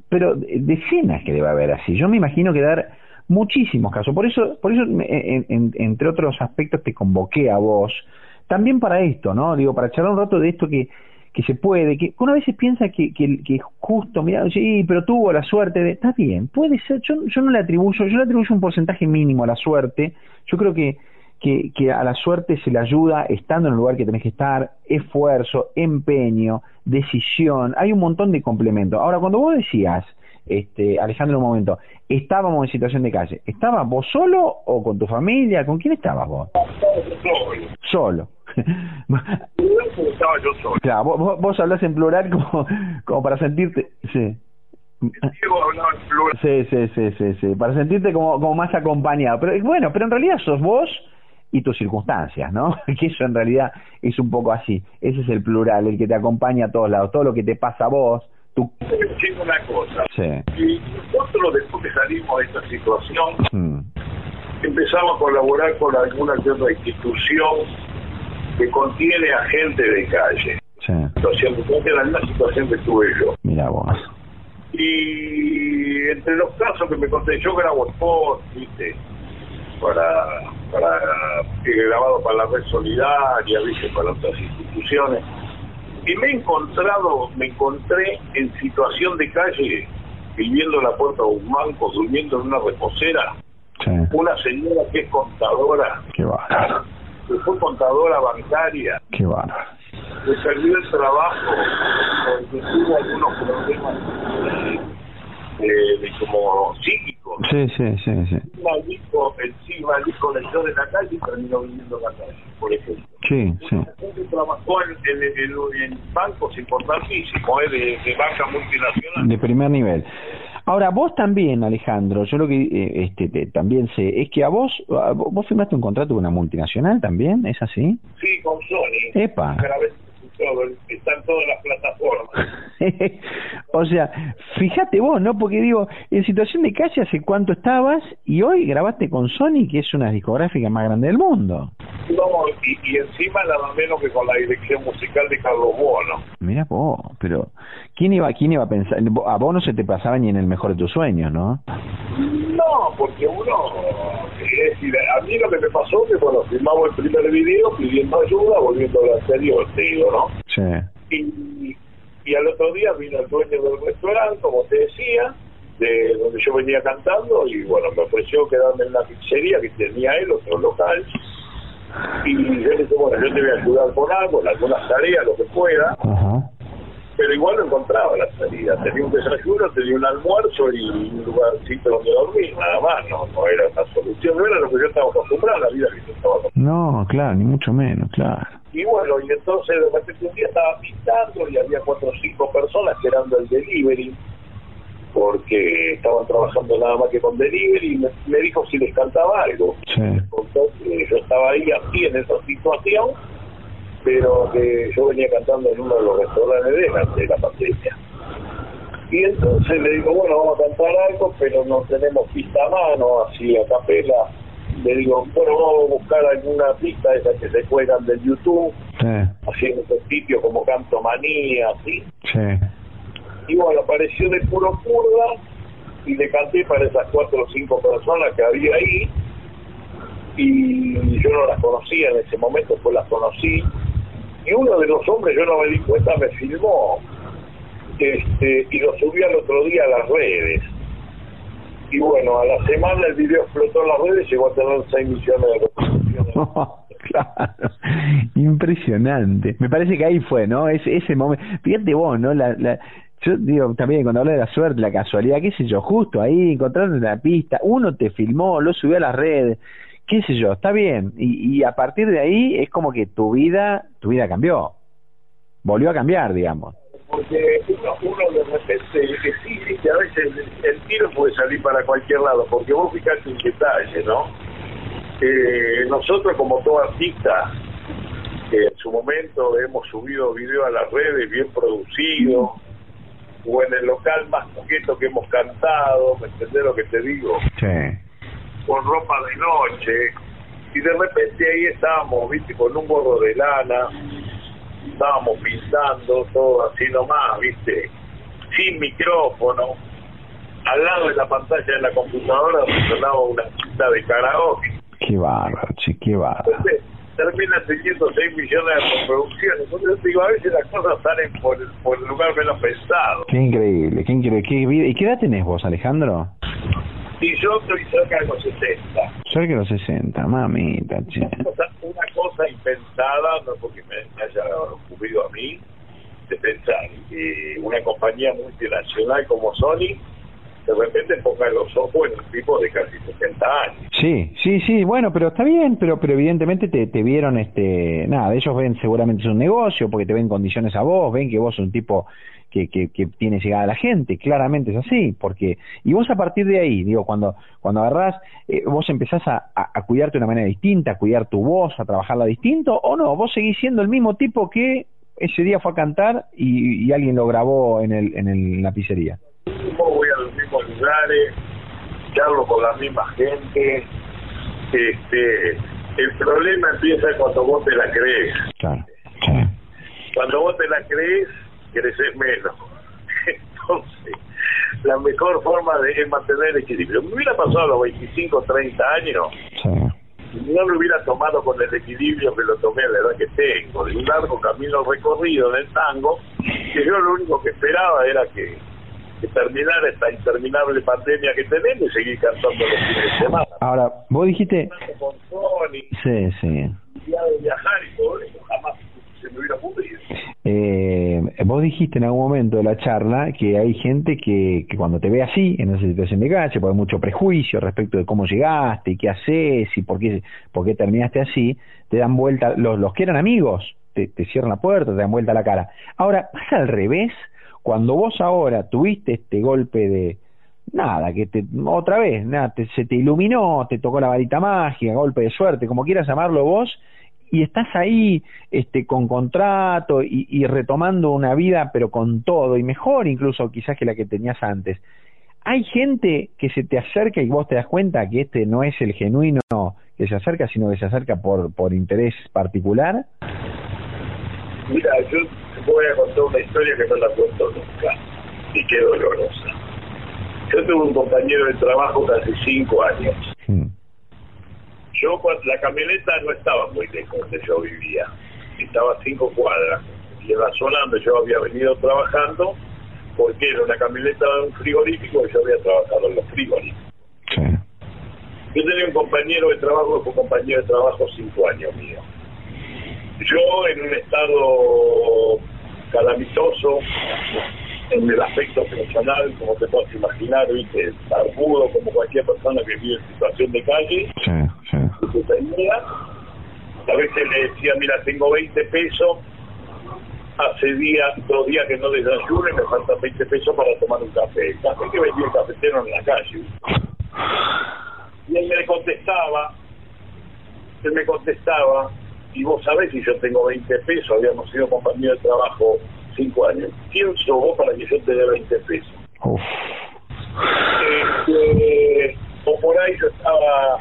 pero decenas que debe haber así. Yo me imagino que dar muchísimos casos. Por eso, por eso, en- en- entre otros aspectos, te convoqué a vos, también para esto, ¿no? Digo, para charlar un rato de esto que, que se puede, que uno a veces piensa que, que, que justo, mira, sí, pero tuvo la suerte de, está bien, puede ser, yo, yo no le atribuyo, yo le atribuyo un porcentaje mínimo a la suerte, yo creo que, que, que a la suerte se le ayuda estando en el lugar que tenés que estar, esfuerzo, empeño, decisión, hay un montón de complementos. Ahora, cuando vos decías, este, Alejandro, un momento, estábamos en situación de calle, ¿estabas vos solo o con tu familia? ¿Con quién estabas vos? Solo. Estaba yo solo. Claro, vos, vos, hablás en plural como, como para sentirte... Sí. Diego hablaba en plural. Sí, sí, sí, sí, sí, para sentirte como, como más acompañado. Pero bueno, pero en realidad sos vos y tus circunstancias, ¿no? Que eso en realidad es un poco así. Ese es el plural, el que te acompaña a todos lados. Todo lo que te pasa a vos, tú... Digo una cosa, Sí. y nosotros después que salimos de esta situación, Mm. empezamos a colaborar con alguna que otra institución que contiene a gente de calle. Sí. Situación la misma situación que tuve yo. Mira vos. Y entre los casos que me conté, yo grabo spot, ¿viste? Para, para, he grabado para la red solidaria, ¿viste? Para otras instituciones. Y me he encontrado, me encontré en situación de calle, viviendo en la puerta de un banco, durmiendo en una reposera, Sí. una señora que es contadora, Qué bárbaro. Fue contadora bancaria, Qué bárbaro. le perdió el trabajo porque tuvo algunos problemas eh, de como psíquicos. Sí, sí, sí, sí. Maldito, encima dijo leyó de la calle y terminó viviendo en la calle, por ejemplo. Sí, sí. Gente trabajó en, en, en- en bancos importantísimos, eh, de, de banca multinacional. De primer nivel. Ahora, vos también, Alejandro, yo lo que eh, este, te- también sé, es que a vos, a vos firmaste un contrato con una multinacional también, ¿es así? Sí, con Sony. Epa. Todo, está en todas las plataformas. o sea, fíjate vos, ¿no? Porque digo, en situación de calle, ¿hace cuánto estabas? Y hoy grabaste con Sony, que es una discográfica más grande del mundo. No, y, y encima nada menos que con la dirección musical de Carlos Bono. Mira vos, pero ¿quién iba, quién iba a pensar? A vos no se te pasaba ni en el mejor de tus sueños, ¿no? No, porque uno, es decir, a mí lo que me pasó es que cuando filmamos el primer video pidiendo ayuda, volviendo al anterior, te digo, ¿no? Sí. Y, y al otro día vino el dueño del restaurante, como te decía, de donde yo venía cantando, y bueno, me ofreció quedarme en la pizzería que tenía él, otro local. Y yo le dije, bueno, yo te voy a ayudar con algo, en algunas tareas, lo que pueda. Ajá. Pero igual no encontraba la salida. Tenía un desayuno, tenía un almuerzo y un lugarcito donde dormir, nada más. No, no era esa solución, no era lo que yo estaba acostumbrado, la vida que yo estaba acostumbrado. No, claro, ni mucho menos, claro. Y bueno, y entonces de repente un día estaba pintando y había cuatro o cinco personas esperando el delivery. porque estaban trabajando nada más que con delivery y me, me dijo si les cantaba algo. Entonces, yo estaba ahí así en esa situación, pero que yo venía cantando en uno de los restaurantes de la, de la pandemia. Y entonces le digo, bueno, vamos a cantar algo, pero no tenemos pista a mano, así a capela. Le digo, bueno, vamos a buscar alguna pista de esas que se cuelgan del YouTube, así en esos sitios como Canto Manía, así. Sí. Y bueno, apareció de puro curda y le canté para esas cuatro o cinco personas que había ahí. Y yo no las conocía en ese momento, pues las conocí. Y uno de los hombres, yo no me di cuenta, me filmó este, y lo subí al otro día a las redes. Y bueno, a la semana el video explotó en las redes, llegó a tener 6 millones de reproducciones. claro, impresionante. Me parece que ahí fue, ¿no? Ese, ese momento. Fíjate vos, ¿no? La, la, yo digo también cuando hablo de la suerte, la casualidad, qué sé yo, justo ahí encontrando la pista, uno te filmó, lo subió a las redes, qué sé yo, está bien. Y, y a partir de ahí es como que tu vida, tu vida cambió. Volvió a cambiar, digamos porque uno, uno de repente que sí, sí, que a veces el, el, tiro puede salir para cualquier lado, porque vos fijate en detalle, ¿no? Eh, nosotros como todo artista, que en su momento hemos subido videos a las redes bien producidos, o en el local más coqueto que hemos cantado, ¿me entendés lo que te digo? Sí. Con ropa de noche, y de repente ahí estábamos, viste, con un gorro de lana, estábamos pintando todo así nomás, ¿viste? Sin micrófono. Al lado de la pantalla de la computadora sonaba una pista de karaoke. Qué bárbaro, che, qué bárbaro. Entonces, termina teniendo 6 millones de reproducciones. Entonces, digo, a veces las cosas salen por, por el lugar menos pensado. Qué increíble, qué increíble. Qué vida. ¿Y qué edad tenés vos, Alejandro? Y yo estoy cerca de los 60. Cerca de los 60, mamita, che. Una cosa, una cosa impensada, no porque me, me haya ocurrido a mí, de pensar que una compañía multinacional como Sony de repente ponga los ojos en un tipo de casi 60 años. Sí, sí, sí, bueno, pero está bien, pero pero evidentemente te, te vieron, este, nada, ellos ven seguramente es un negocio, porque te ven condiciones a vos, ven que vos sos un tipo que, que, que tiene llegada a la gente, claramente es así, porque, y vos a partir de ahí, digo, cuando, cuando agarrás, eh, vos empezás a, a, a, cuidarte de una manera distinta, a cuidar tu voz, a trabajarla distinto, o no, vos seguís siendo el mismo tipo que ese día fue a cantar y, y alguien lo grabó en, el, en, el, en la pizzería. Voy a los mismos lugares, charlo con la misma gente, este, el problema empieza cuando vos te la crees. Claro. Cuando vos te la crees, creces menos. Entonces, la mejor forma de es mantener el equilibrio. Me hubiera pasado a los 25, 30 años, no lo hubiera tomado con el equilibrio que lo tomé a la edad que tengo, de un largo camino recorrido en el tango, que yo lo único que esperaba era que, que terminara esta interminable pandemia que tenemos y seguir cantando los fines de semana. Ahora, vos dijiste... Con Sony, Sí, sí. de viajar y todo eso, jamás se me hubiera ocurrido. Eh, vos dijiste en algún momento de la charla que hay gente que, que cuando te ve así, en esa situación de calle, hay mucho prejuicio respecto de cómo llegaste y qué haces y por qué, por qué terminaste así, te dan vuelta, los, los que eran amigos, te, te cierran la puerta, te dan vuelta la cara. Ahora, pasa al revés, cuando vos ahora tuviste este golpe de, nada, que te, otra vez, nada, te, se te iluminó, te tocó la varita mágica, golpe de suerte, como quieras llamarlo vos, y estás ahí este con contrato y, y, retomando una vida pero con todo y mejor incluso quizás que la que tenías antes. Hay gente que se te acerca y vos te das cuenta que este no es el genuino que se acerca sino que se acerca por por interés particular. Mira yo te voy a contar una historia que no la cuento nunca y qué dolorosa. Yo tuve un compañero de trabajo hace cinco años. Hmm yo la camioneta no estaba muy lejos donde yo vivía, estaba a cinco cuadras, y en la zona donde yo había venido trabajando, porque era una camioneta de un frigorífico y yo había trabajado en los frigoríficos. Sí. Yo tenía un compañero de trabajo que fue compañero de trabajo cinco años mío. Yo en un estado calamitoso, en el aspecto personal, como te puedes imaginar, viste, barbudo, como cualquier persona que vive en situación de calle, sí, sí. tenía, a veces le decía, mira, tengo 20 pesos, hace días, dos días que no desayuno y me faltan 20 pesos para tomar un café. El café que vendía el cafetero en la calle. Y él me contestaba, él me contestaba, y vos sabés si yo tengo 20 pesos, habíamos sido compañeros de trabajo cinco años. ¿Quién sos vos para que yo te dé 20 pesos? Este, o por ahí yo estaba,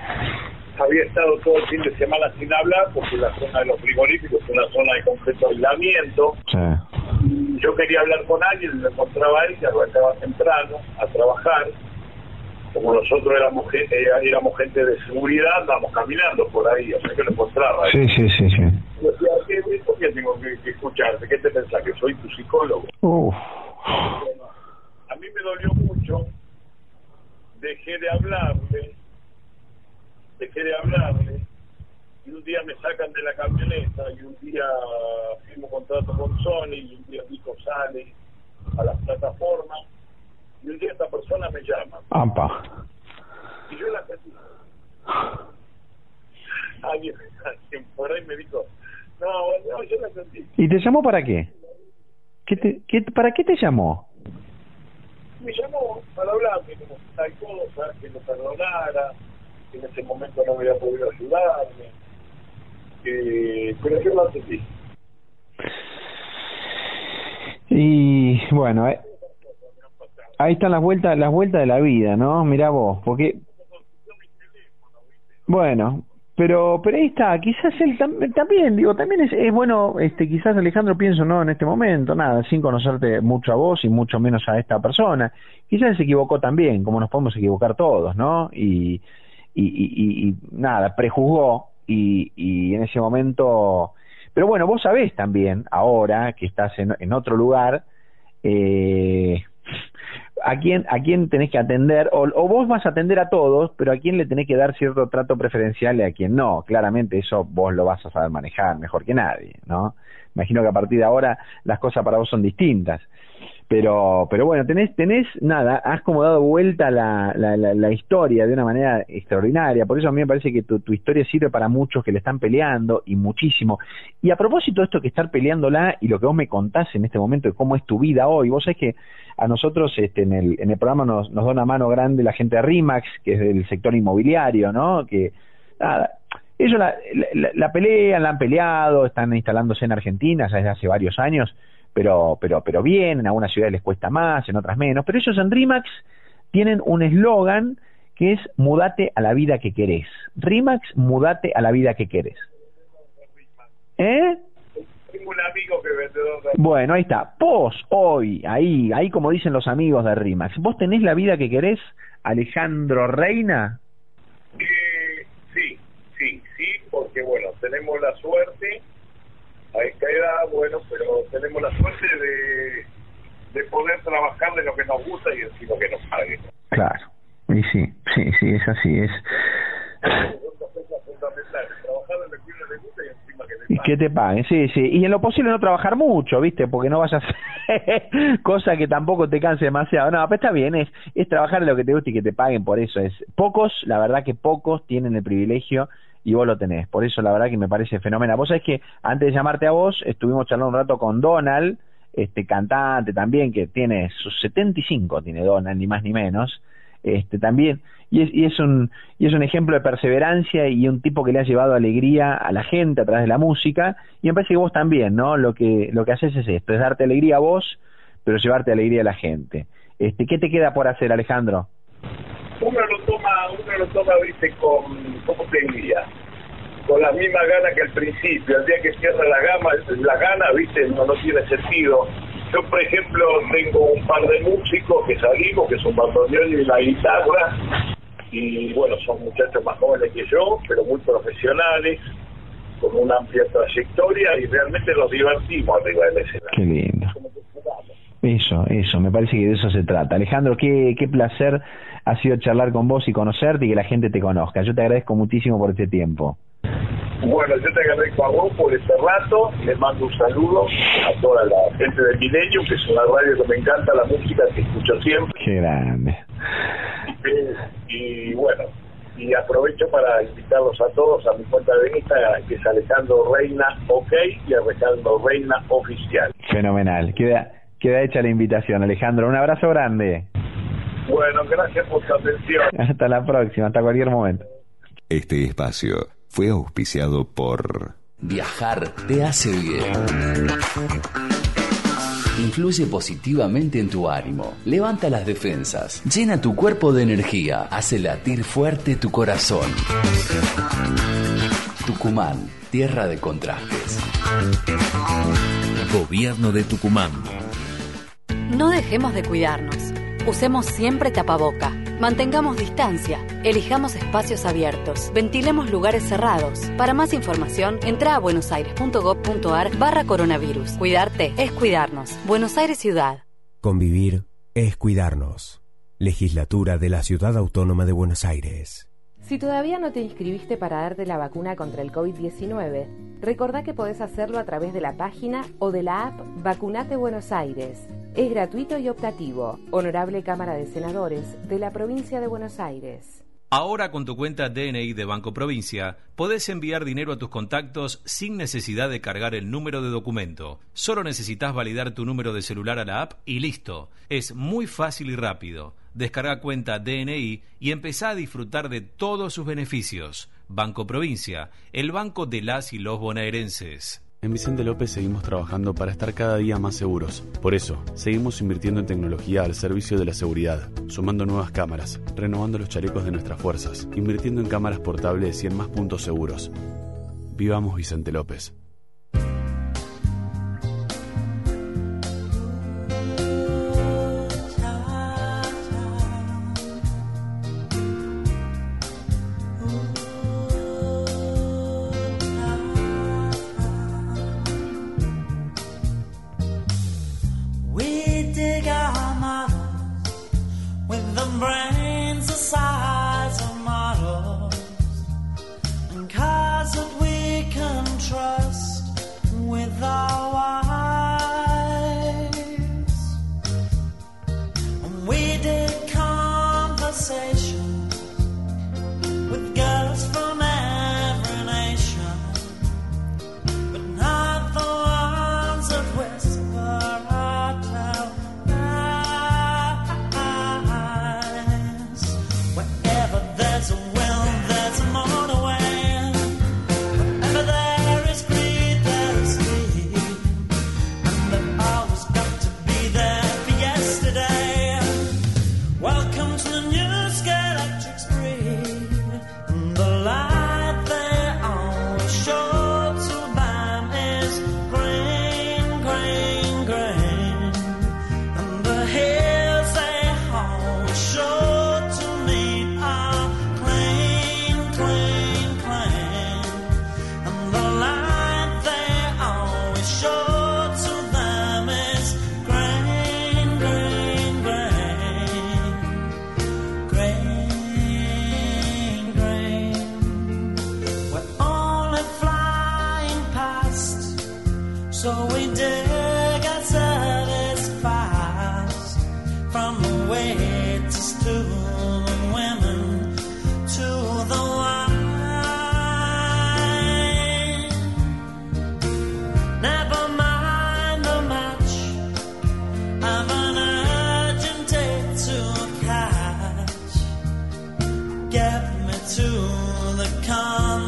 había estado todo el fin de semana sin hablar porque la zona de los frigoríficos es una zona de completo aislamiento. Yo quería hablar con alguien, lo encontraba a él, que arrancaba temprano a trabajar. Como nosotros éramos, eh, éramos gente de seguridad, andábamos caminando por ahí, o sea que lo encontraba. Sí, sí, sí, sí. Yo decía, ¿qué, ¿por qué tengo que, que escucharte? ¿Qué te pensás? ¿Que soy tu psicólogo? Uf. A mí me dolió mucho, dejé de hablarle, dejé de hablarle, y un día me sacan de la camioneta, y un día firmo contrato con Sony, y un día Nico sale a las plataformas, y un día esta persona me llama, Ampa. y yo la atendí. Alguien, alguien por ahí me dijo, no, no, yo la atendí. ¿Y te llamó para qué? ¿Qué te, qué, ¿Para qué te llamó? me llamó para hablarme como tal cosa, que lo perdonara, que en ese momento no me había podido ayudarme, que, pero yo lo atendí. Y bueno, eh, ahí están las vueltas, las vueltas de la vida, ¿no? Mirá vos, porque bueno, pero pero ahí está, quizás él tam- también, digo, también es, es bueno, este, quizás Alejandro pienso no en este momento, nada, sin conocerte mucho a vos y mucho menos a esta persona, quizás se equivocó también, como nos podemos equivocar todos, ¿no? Y y, y, y- y nada, prejuzgó y, y en ese momento, pero bueno, vos sabés también ahora que estás en, en otro lugar, eh, a quién a quién tenés que atender o, o vos vas a atender a todos pero a quién le tenés que dar cierto trato preferencial y a quién no. Claramente eso vos lo vas a saber manejar mejor que nadie no imagino que a partir de ahora las cosas para vos son distintas. Pero pero bueno tenés tenés nada has como dado vuelta la, la, historia de una manera extraordinaria. Por eso a mí me parece que tu, tu historia sirve para muchos que le están peleando y muchísimo. Y a propósito de esto que estar peleándola y lo que vos me contás en este momento de cómo es tu vida hoy vos sabés que a nosotros este, en, el, en el programa nos, nos da una mano grande la gente de RIMAX que es del sector inmobiliario no que nada ellos la, la, pelean, la han peleado, están instalándose en Argentina ya desde hace varios años, pero, pero, pero bien, en algunas ciudades les cuesta más, en otras menos. Pero ellos en RIMAX tienen un eslogan que es mudate a la vida que querés. RIMAX, mudate a la vida que querés. ¿Eh? Tengo un amigo que vendedor de... Bueno, ahí está. Vos, hoy, ahí, ahí como dicen los amigos de RIMAX, ¿vos tenés la vida que querés, Alejandro Reina? Eh, sí, sí, sí, porque bueno, tenemos la suerte, a esta edad, bueno, pero tenemos la suerte de, de poder trabajar de lo que nos gusta y encima que nos paguen. Claro. Y sí, sí, sí, es así, es. Trabajar en lo que uno le gusta y que te paguen, sí, sí. Y en lo posible no trabajar mucho, ¿viste? Porque no vayas a hacer cosa que tampoco te canse demasiado. No, pero está bien, es, es trabajar lo que te gusta y que te paguen por eso. es Pocos, la verdad que pocos tienen el privilegio y vos lo tenés. Por eso la verdad que me parece fenomenal. Vos sabés que antes de llamarte a vos, estuvimos charlando un rato con Donald, este cantante también, que tiene sus 75, tiene Donald, ni más ni menos. Este también, y es, y es un y es un ejemplo de perseverancia y un tipo que le ha llevado alegría a la gente a través de la música. Y me parece que vos también no lo que lo que haces es esto es darte alegría a vos pero llevarte alegría a la gente. Este qué te queda por hacer Alejandro uno lo toma, uno lo toma, viste, con, ¿cómo te diría? Con la misma gana que al principio, el día que cierra la gama, la gana, viste, no, no tiene sentido. Yo, por ejemplo, tengo un par de músicos que salimos, que son bandoneón y la guitarra, y bueno, son muchachos más jóvenes que yo, pero muy profesionales, con una amplia trayectoria, y realmente los divertimos arriba del escenario. qué lindo eso eso me parece que de eso se trata Alejandro qué qué placer ha sido charlar con vos y conocerte y que la gente te conozca yo te agradezco muchísimo por este tiempo Bueno, yo te agradezco a vos por este rato, les mando un saludo a toda la gente de Milenio, que es una radio que me encanta, la música que escucho siempre. qué grande Y bueno, y aprovecho para invitarlos a todos a mi cuenta de Instagram, que es Alejandro Reina OK y Alejandro Reina Oficial. Fenomenal. Queda, queda hecha la invitación, Alejandro. Un abrazo grande. Bueno, gracias por su atención. Hasta la próxima, hasta cualquier momento. Este espacio fue auspiciado por... Viajar te hace bien. Influye positivamente en tu ánimo, levanta las defensas, llena tu cuerpo de energía, hace latir fuerte tu corazón. Tucumán, tierra de contrastes. Gobierno de Tucumán. No dejemos de cuidarnos. Usemos siempre tapaboca. Mantengamos distancia. Elijamos espacios abiertos. Ventilemos lugares cerrados. Para más información, entra a buenosaires.gov.ar barra coronavirus. Cuidarte es cuidarnos. Buenos Aires Ciudad. Convivir es cuidarnos. Legislatura de la Ciudad Autónoma de Buenos Aires. Si todavía no te inscribiste para darte la vacuna contra el COVID-19, recordá que podés hacerlo a través de la página o de la app Vacunate Buenos Aires. Es gratuito y optativo. Honorable Cámara de Senadores de la Provincia de Buenos Aires. Ahora con tu cuenta DNI de Banco Provincia, podés enviar dinero a tus contactos sin necesidad de cargar el número de documento. Solo necesitas validar tu número de celular a la app y listo. Es muy fácil y rápido. Descarga cuenta DNI y empezá a disfrutar de todos sus beneficios. Banco Provincia, el banco de las y los bonaerenses. En Vicente López seguimos trabajando para estar cada día más seguros. Por eso, seguimos invirtiendo en tecnología al servicio de la seguridad, sumando nuevas cámaras, renovando los chalecos de nuestras fuerzas, invirtiendo en cámaras portables y en más puntos seguros. Vivamos Vicente López.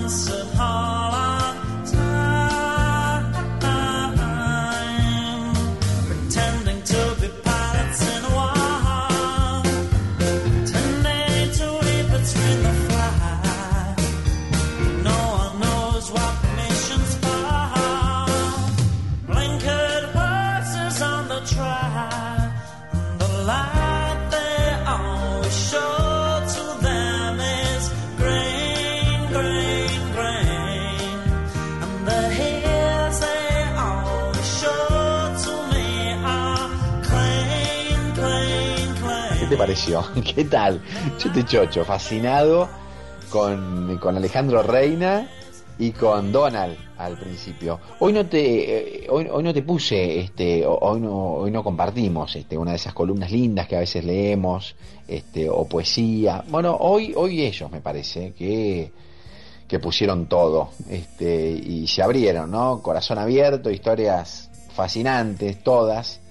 so ¿Qué tal? Yo chocho, fascinado con, con Alejandro Reina y con Donald al principio. Hoy no te eh, hoy, hoy no te puse este hoy no hoy no compartimos este una de esas columnas lindas que a veces leemos este o poesía. Bueno, hoy hoy ellos me parece que que pusieron todo este y se abrieron, ¿no? Corazón abierto, historias fascinantes todas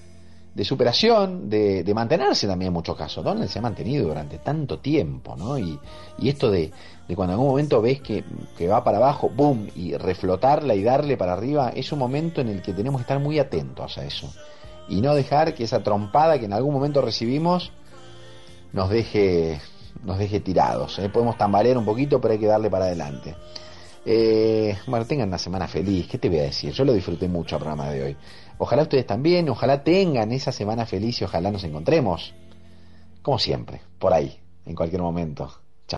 de superación, de, de mantenerse también en muchos casos. Donald se ha mantenido durante tanto tiempo, ¿no? Y, y esto de, de cuando en algún momento ves que, que va para abajo, ¡boom! y reflotarla y darle para arriba, es un momento en el que tenemos que estar muy atentos a eso. Y no dejar que esa trompada que en algún momento recibimos nos deje, nos deje tirados. ¿eh? Podemos tambalear un poquito, pero hay que darle para adelante. Eh, bueno, tengan una semana feliz. ¿Qué te voy a decir? Yo lo disfruté mucho el programa de hoy. Ojalá ustedes también, ojalá tengan esa semana feliz y ojalá nos encontremos, como siempre, por ahí, en cualquier momento.